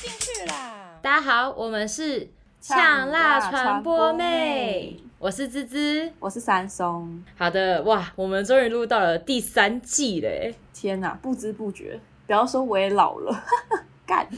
进去啦！大家好，我们是呛辣传播妹，我是芝芝，我是三松。好的，哇，我们终于录到了第三季嘞！天哪，不知不觉，不要说我也老了，干。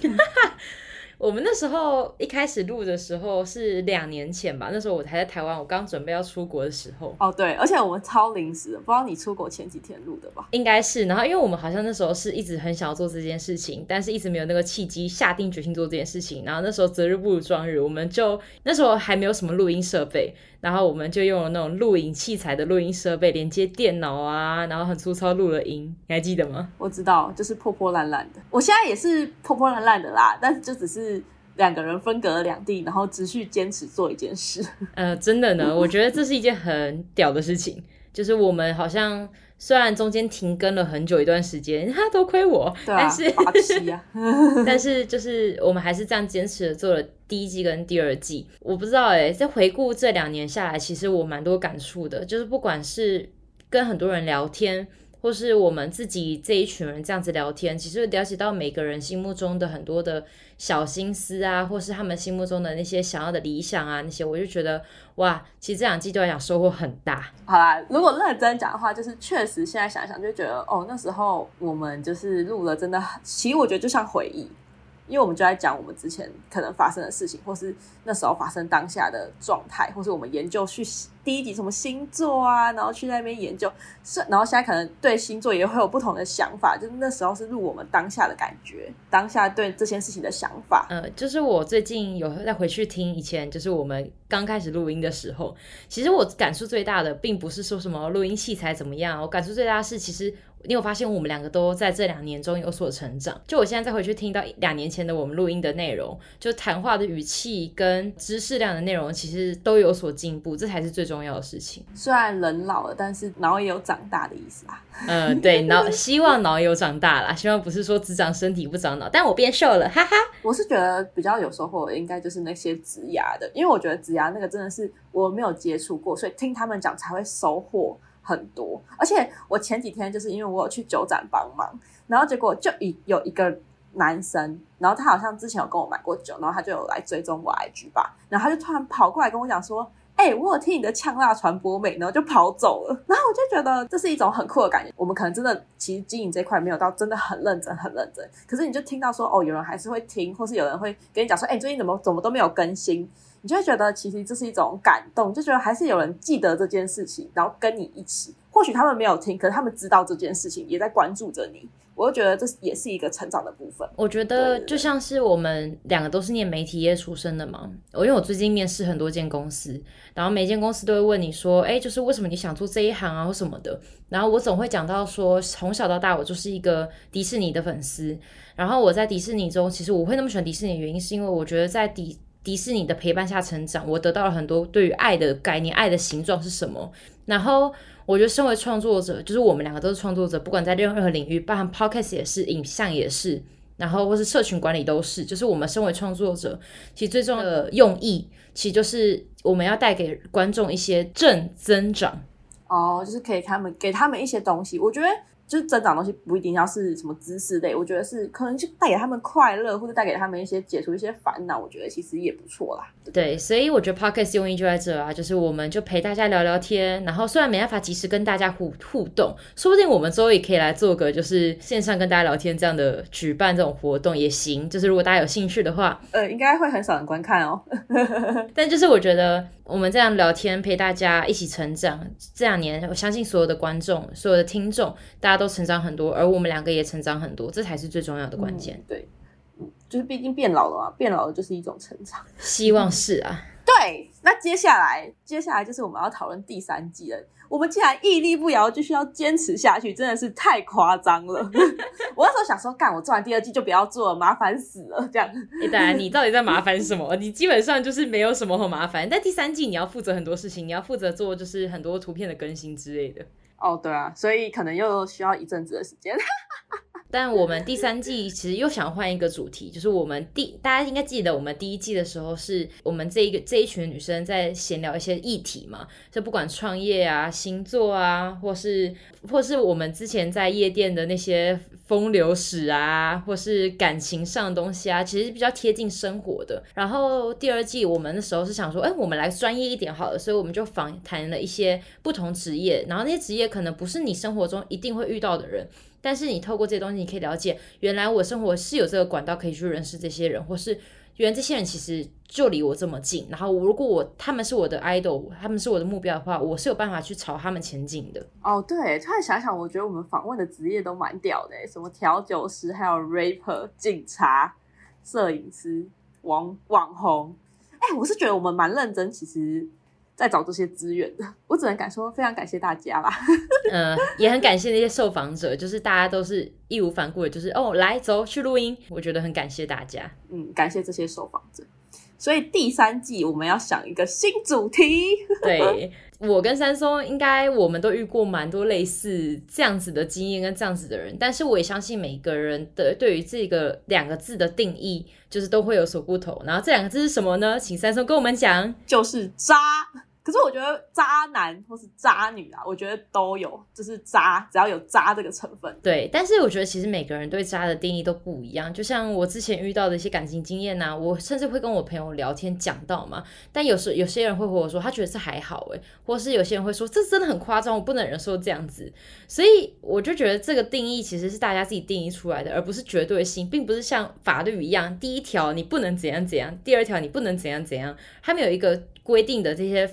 我们那时候一开始录的时候是两年前吧，那时候我还在台湾，我刚准备要出国的时候。哦，对，而且我们超临时的，不知道你出国前几天录的吧？应该是。然后因为我们好像那时候是一直很想要做这件事情，但是一直没有那个契机下定决心做这件事情。然后那时候择日不如撞日，我们就那时候还没有什么录音设备。然后我们就用了那种录影器材的录音设备，连接电脑啊，然后很粗糙录了音，你还记得吗？我知道，就是破破烂烂的。我现在也是破破烂烂的啦，但是就只是两个人分隔了两地，然后持续坚持做一件事。呃，真的呢，我觉得这是一件很屌的事情，就是我们好像。虽然中间停更了很久一段时间，哈，多亏我，啊、但是，啊、但是就是我们还是这样坚持的做了第一季跟第二季。我不知道哎，在回顾这两年下来，其实我蛮多感触的，就是不管是跟很多人聊天。或是我们自己这一群人这样子聊天，其实了解到每个人心目中的很多的小心思啊，或是他们心目中的那些想要的理想啊，那些我就觉得哇，其实这两季对我来讲收获很大。好啦，如果认真讲的话，就是确实现在想想就觉得哦，那时候我们就是录了，真的，其实我觉得就像回忆。因为我们就在讲我们之前可能发生的事情，或是那时候发生当下的状态，或是我们研究去第一集什么星座啊，然后去那边研究，是然后现在可能对星座也会有不同的想法，就是那时候是录我们当下的感觉，当下对这件事情的想法。呃，就是我最近有再回去听以前，就是我们刚开始录音的时候，其实我感触最大的，并不是说什么录音器材怎么样，我感触最大是其实。你有发现我们两个都在这两年中有所成长？就我现在再回去听到两年前的我们录音的内容，就谈话的语气跟知识量的内容，其实都有所进步，这才是最重要的事情。虽然人老了，但是脑也有长大的意思啊。嗯，对，脑希望脑有长大啦，希望不是说只长身体不长脑。但我变瘦了，哈哈。我是觉得比较有收获的，应该就是那些植牙的，因为我觉得植牙那个真的是我没有接触过，所以听他们讲才会收获。很多，而且我前几天就是因为我有去酒展帮忙，然后结果就一有一个男生，然后他好像之前有跟我买过酒，然后他就有来追踪我 IG 吧，然后他就突然跑过来跟我讲说：“哎、我有听你的呛辣传播美。”然后就跑走了。然后我就觉得这是一种很酷的感觉。我们可能真的其实经营这块没有到真的很认真很认真，可是你就听到说哦，有人还是会听，或是有人会跟你讲说：“哎、欸，最近怎么怎么都没有更新。”你就会觉得其实这是一种感动，就觉得还是有人记得这件事情，然后跟你一起。或许他们没有听，可是他们知道这件事情，也在关注着你。我就觉得这也是一个成长的部分。我觉得就像是我们两个都是念媒体业出身的嘛。我因为我最近面试很多间公司，然后每间公司都会问你说：“哎，就是为什么你想做这一行啊，或什么的。”然后我总会讲到说，从小到大我就是一个迪士尼的粉丝。然后我在迪士尼中，其实我会那么喜欢迪士尼的原因，是因为我觉得在迪。迪士尼的陪伴下成长，我得到了很多对于爱的概念，爱的形状是什么？然后我觉得，身为创作者，就是我们两个都是创作者，不管在任何领域，包含 Podcast 也是，影像也是，然后或是社群管理都是，就是我们身为创作者，其实最重要的用意，其实就是我们要带给观众一些正增长。哦，就是可以他们给他们一些东西，我觉得。就是增长东西不一定要是什么知识类，我觉得是可能就带给他们快乐，或者带给他们一些解除一些烦恼，我觉得其实也不错啦。对，对，所以我觉得 Podcast 用意就在这啊，就是我们就陪大家聊聊天，然后虽然没办法及时跟大家互互动，说不定我们之后也可以来做个就是线上跟大家聊天这样的举办这种活动也行，就是如果大家有兴趣的话，呃，应该会很少人观看哦。但就是我觉得我们这样聊天陪大家一起成长，这两年我相信所有的观众、所有的听众，大家都。成长很多，而我们两个也成长很多，这才是最重要的关键。嗯。对，就是毕竟变老了嘛，变老了就是一种成长。希望是啊。对，那接下来，接下来就是我们要讨论第三季了。我们既然屹立不摇，继续要坚持下去，真的是太夸张了。我那时候想说，干，我做完第二季就不要做了，麻烦死了。这样，哎，当然，你到底在麻烦什么？你基本上就是没有什么很麻烦。但第三季你要负责很多事情，你要负责做就是很多图片的更新之类的。哦，对啊，所以可能又需要一阵子的时间。但我们第三季其实又想换一个主题，就是我们第大家应该记得，我们第一季的时候是我们这一个这一群女生在闲聊一些议题嘛，就不管创业啊、星座啊，或是或是我们之前在夜店的那些风流史啊，或是感情上的东西啊，其实比较贴近生活的。然后第二季我们的时候是想说，哎，我们来专业一点好了，所以我们就访谈了一些不同职业，然后那些职业可能不是你生活中一定会遇到的人。但是你透过这些东西，你可以了解，原来我生活是有这个管道可以去认识这些人，或是原来这些人其实就离我这么近。然后如果我他们是我的 idol，他们是我的目标的话，我是有办法去朝他们前进的。哦，对，突然想想，我觉得我们访问的职业都蛮屌的，什么调酒师，还有 rapper、警察、摄影师、网网红。哎，我是觉得我们蛮认真，其实。在找这些资源的，我只能敢说非常感谢大家啦。嗯，也很感谢那些受访者，就是大家都是义无反顾的，就是哦，来走去录音，我觉得很感谢大家。嗯，感谢这些受访者。所以第三季我们要想一个新主题。对，我跟三松应该我们都遇过蛮多类似这样子的经验跟这样子的人，但是我也相信每个人的对于这个两个字的定义就是都会有所不同。然后这两个字是什么呢？请三松跟我们讲，就是渣。可是我觉得渣男或是渣女啊，我觉得都有，就是渣，只要有渣这个成分。对，但是我觉得其实每个人对渣的定义都不一样。就像我之前遇到的一些感情经验呐、啊，我甚至会跟我朋友聊天讲到嘛。但有时有些人会和我说，他觉得是还好诶，或是有些人会说，这真的很夸张，我不能忍受这样子。所以我就觉得这个定义其实是大家自己定义出来的，而不是绝对性，并不是像法律一样，第一条你不能怎样怎样，第二条你不能怎样怎样，他们有一个规定的这些。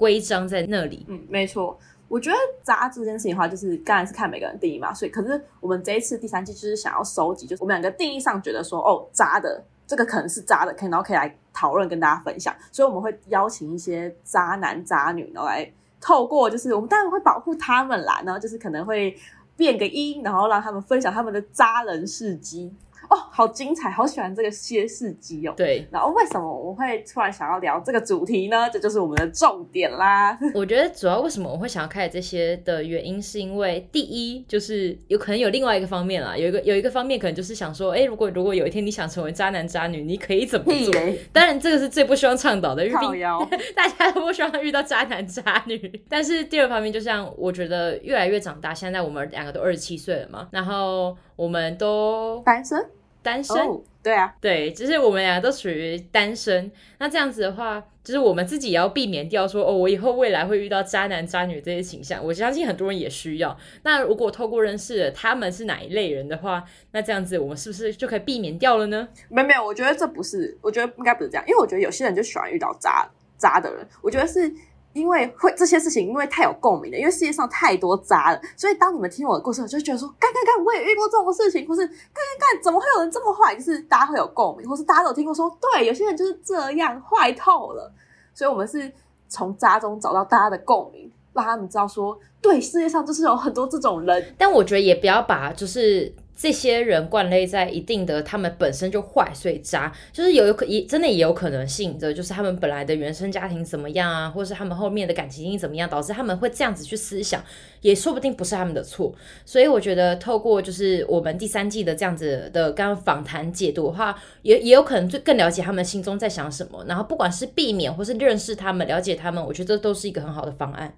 规章在那里，嗯，没错。我觉得渣这件事情的话，就是当然是看每个人定义嘛。所以，可是我们这一次第三季就是想要收集，就是我们两个定义上觉得说，哦，渣的这个可能是渣的，可以然后可以来讨论跟大家分享。所以我们会邀请一些渣男渣女，然后来透过就是我们当然会保护他们啦，然后就是可能会变个音，然后让他们分享他们的渣人事迹。哦，好精彩，好喜欢这个歇斯底里哦。对，然后为什么我会突然想要聊这个主题呢？这就是我们的重点啦。我觉得主要为什么我会想要开这些的原因，是因为第一就是有可能有另外一个方面啦，有一个有一个方面可能就是想说，哎，如果如果有一天你想成为渣男渣女，你可以怎么做？当然这个是最不希望倡导的，因为 大家都不希望遇到渣男渣女。但是第二方面，就像我觉得越来越长大，现在我们两个都二十七岁了嘛，然后我们都单身。单身，oh, 对啊，对，就是我们俩都属于单身。那这样子的话，就是我们自己也要避免掉说，哦，我以后未来会遇到渣男渣女这些倾向。我相信很多人也需要。那如果透过认识了他们是哪一类人的话，那这样子我们是不是就可以避免掉了呢？没有没有，我觉得这不是，我觉得应该不是这样，因为我觉得有些人就喜欢遇到渣渣的人。我觉得是。因为会这些事情，因为太有共鸣了，因为世界上太多渣了，所以当你们听我的故事，就觉得说，干干干，我也遇过这种事情，或是干干干，怎么会有人这么坏？就是大家会有共鸣，或是大家都有听过说，对，有些人就是这样坏透了。所以我们是从渣中找到大家的共鸣，让他们知道说，对，世界上就是有很多这种人。但我觉得也不要把就是。这些人惯类在一定的，他们本身就坏，所以渣，就是有可也真的也有可能性的，就是他们本来的原生家庭怎么样啊，或是他们后面的感情经怎么样，导致他们会这样子去思想，也说不定不是他们的错。所以我觉得透过就是我们第三季的这样子的刚刚访谈解读的话，也也有可能就更了解他们心中在想什么。然后不管是避免或是认识他们、了解他们，我觉得这都是一个很好的方案。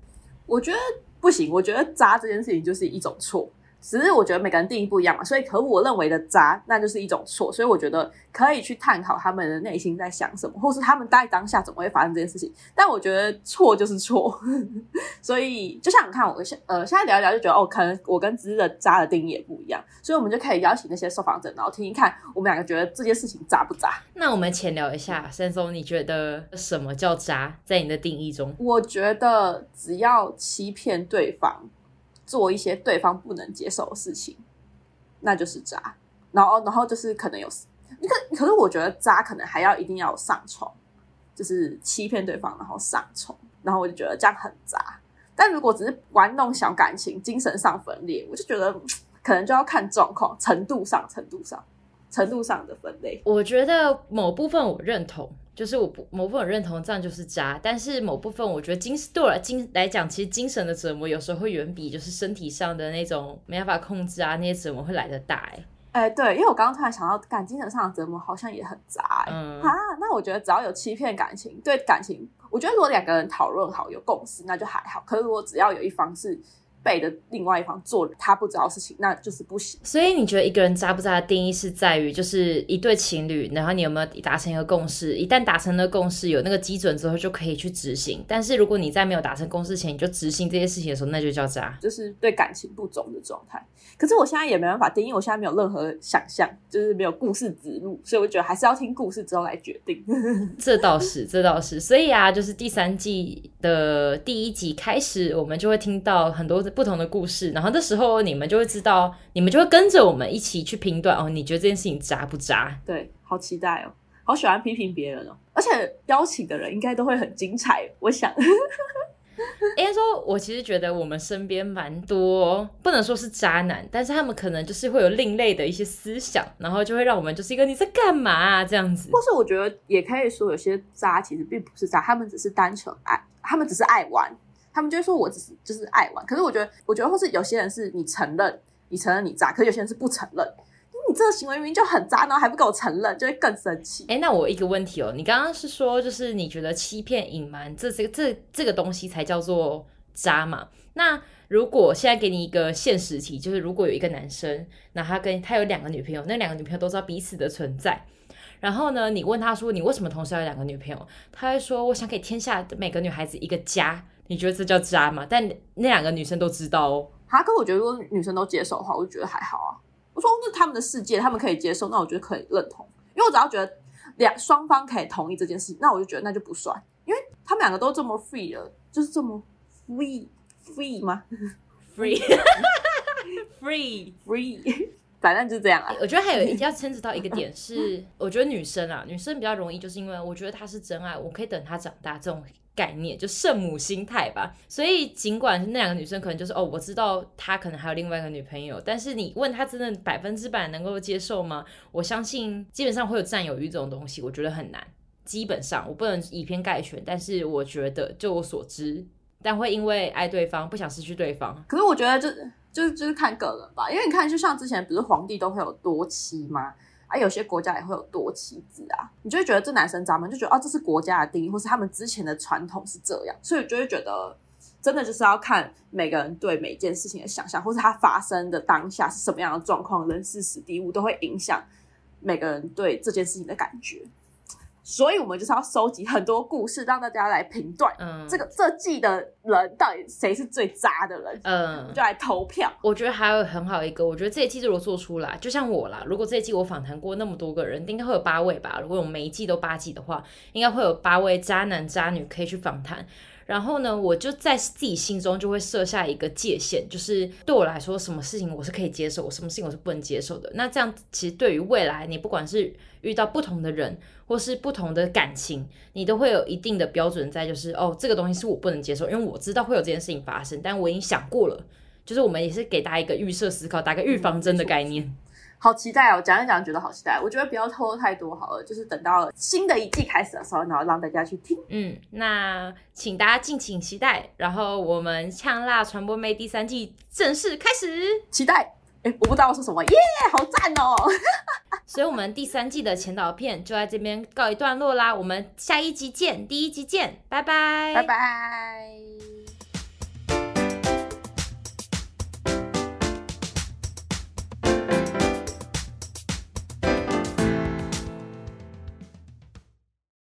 我觉得不行，我觉得渣这件事情就是一种错。只是我觉得每个人定义不一样嘛，所以可我认为的渣，那就是一种错。所以我觉得可以去探讨他们的内心在想什么，或是他们在当下怎么会发生这件事情。但我觉得错就是错，所以就像你看，我现呃现在聊一聊就觉得哦，可能我跟芝的渣的定义也不一样，所以我们就可以邀请那些受访者，然后听一看我们两个觉得这件事情渣不渣。那我们浅聊一下，森松，你觉得什么叫渣？在你的定义中，我觉得只要欺骗对方。做一些对方不能接受的事情，那就是渣。然后，然后就是可能有，可可是我觉得渣可能还要一定要上床，就是欺骗对方，然后上床，然后我就觉得这样很渣。但如果只是玩弄小感情，精神上分裂，我就觉得可能就要看状况，程度上，程度上，程度上的分类。我觉得某部分我认同。就是我不某部分认同这样就是渣，但是某部分我觉得精对我来精来讲，其实精神的折磨有时候会远比就是身体上的那种没办法控制啊那些折磨会来的大。哎，哎、欸，对，因为我刚刚突然想到，感精神上的折磨好像也很渣、欸。嗯啊，那我觉得只要有欺骗感情，对感情，我觉得如果两个人讨论好有共识，那就还好。可是如果只要有一方是。背的另外一方做了他不知道的事情，那就是不行。所以你觉得一个人渣不渣的定义是在于，就是一对情侣，然后你有没有达成一个共识？一旦达成了共识，有那个基准之后，就可以去执行。但是如果你在没有达成共识前你就执行这些事情的时候，那就叫渣，就是对感情不忠的状态。可是我现在也没办法定义，我现在没有任何想象，就是没有故事植入，所以我觉得还是要听故事之后来决定。这倒是，这倒是。所以啊，就是第三季的第一集开始，我们就会听到很多不同的故事，然后这时候你们就会知道，你们就会跟着我们一起去评断哦，你觉得这件事情渣不渣？对，好期待哦，好喜欢批评别人哦，而且邀请的人应该都会很精彩，我想。应该说，我其实觉得我们身边蛮多，不能说是渣男，但是他们可能就是会有另类的一些思想，然后就会让我们就是一个你在干嘛啊这样子。或是我觉得也可以说，有些渣其实并不是渣，他们只是单纯爱，他们只是爱玩。他们就会说我只是就是爱玩，可是我觉得，我觉得或是有些人是你承认，你承认你渣，可是有些人是不承认，你这个行为明明就很渣，然后还不给我承认，就会更生气。哎、那我一个问题哦，你刚刚是说就是你觉得欺骗隐瞒这这个这这个东西才叫做渣嘛？那如果现在给你一个现实题，就是如果有一个男生，那他跟他有两个女朋友，那两个女朋友都知道彼此的存在，然后呢，你问他说你为什么同时要有两个女朋友？他会说我想给天下的每个女孩子一个家。你觉得这叫渣吗？但那两个女生都知道哦。哈，可我觉得如果女生都接受的话，我就觉得还好啊。我说那是他们的世界，他们可以接受，那我觉得可以认同。因为我只要觉得两双方可以同意这件事，那我就觉得那就不算。因为他们两个都这么 free 了，就是这么 free free 吗？free，free，free，free 反正就是这样啊。我觉得还有一定要牵扯到一个点是，我觉得女生啊，女生比较容易，就是因为我觉得她是真爱，我可以等她长大这种。概念就圣母心态吧，所以尽管那两个女生可能就是哦，我知道她可能还有另外一个女朋友，但是你问她真的百分之百能够接受吗？我相信基本上会有占有欲这种东西，我觉得很难。基本上我不能以偏概全，但是我觉得就我所知，但会因为爱对方不想失去对方。可是我觉得就就就是看个人吧，因为你看，就像之前不是皇帝都会有多妻吗？啊，有些国家也会有多妻制啊，你就会觉得这男生渣吗？就觉得哦，这是国家的定义，或是他们之前的传统是这样，所以就会觉得真的就是要看每个人对每件事情的想象，或是他发生的当下是什么样的状况，人事时地物都会影响每个人对这件事情的感觉。所以，我们就是要收集很多故事，让大家来评断，嗯，这个这季的人到底谁是最渣的人，嗯，就来投票。我觉得还有很好一个，我觉得这一季如果做出来，就像我啦，如果这一季我访谈过那么多个人，应该会有八位吧。如果我们每一季都八季的话，应该会有八位渣男渣女可以去访谈。然后呢，我就在自己心中就会设下一个界限，就是对我来说，什么事情我是可以接受，我什么事情我是不能接受的。那这样其实对于未来，你不管是遇到不同的人，或是不同的感情，你都会有一定的标准在，就是哦，这个东西是我不能接受，因为我知道会有这件事情发生，但我已经想过了，就是我们也是给大家一个预设思考，打个预防针的概念。好期待哦！讲一讲，觉得好期待。我觉得不要透露太多好了，就是等到新的一季开始的时候，然后让大家去听。嗯，那请大家敬请期待。然后我们呛辣传播妹第三季正式开始，期待。哎，我不知道我说什么，耶、yeah，好赞哦！所以，我们第三季的前导片就在这边告一段落啦。我们下一集见，第一集见，拜拜，拜拜。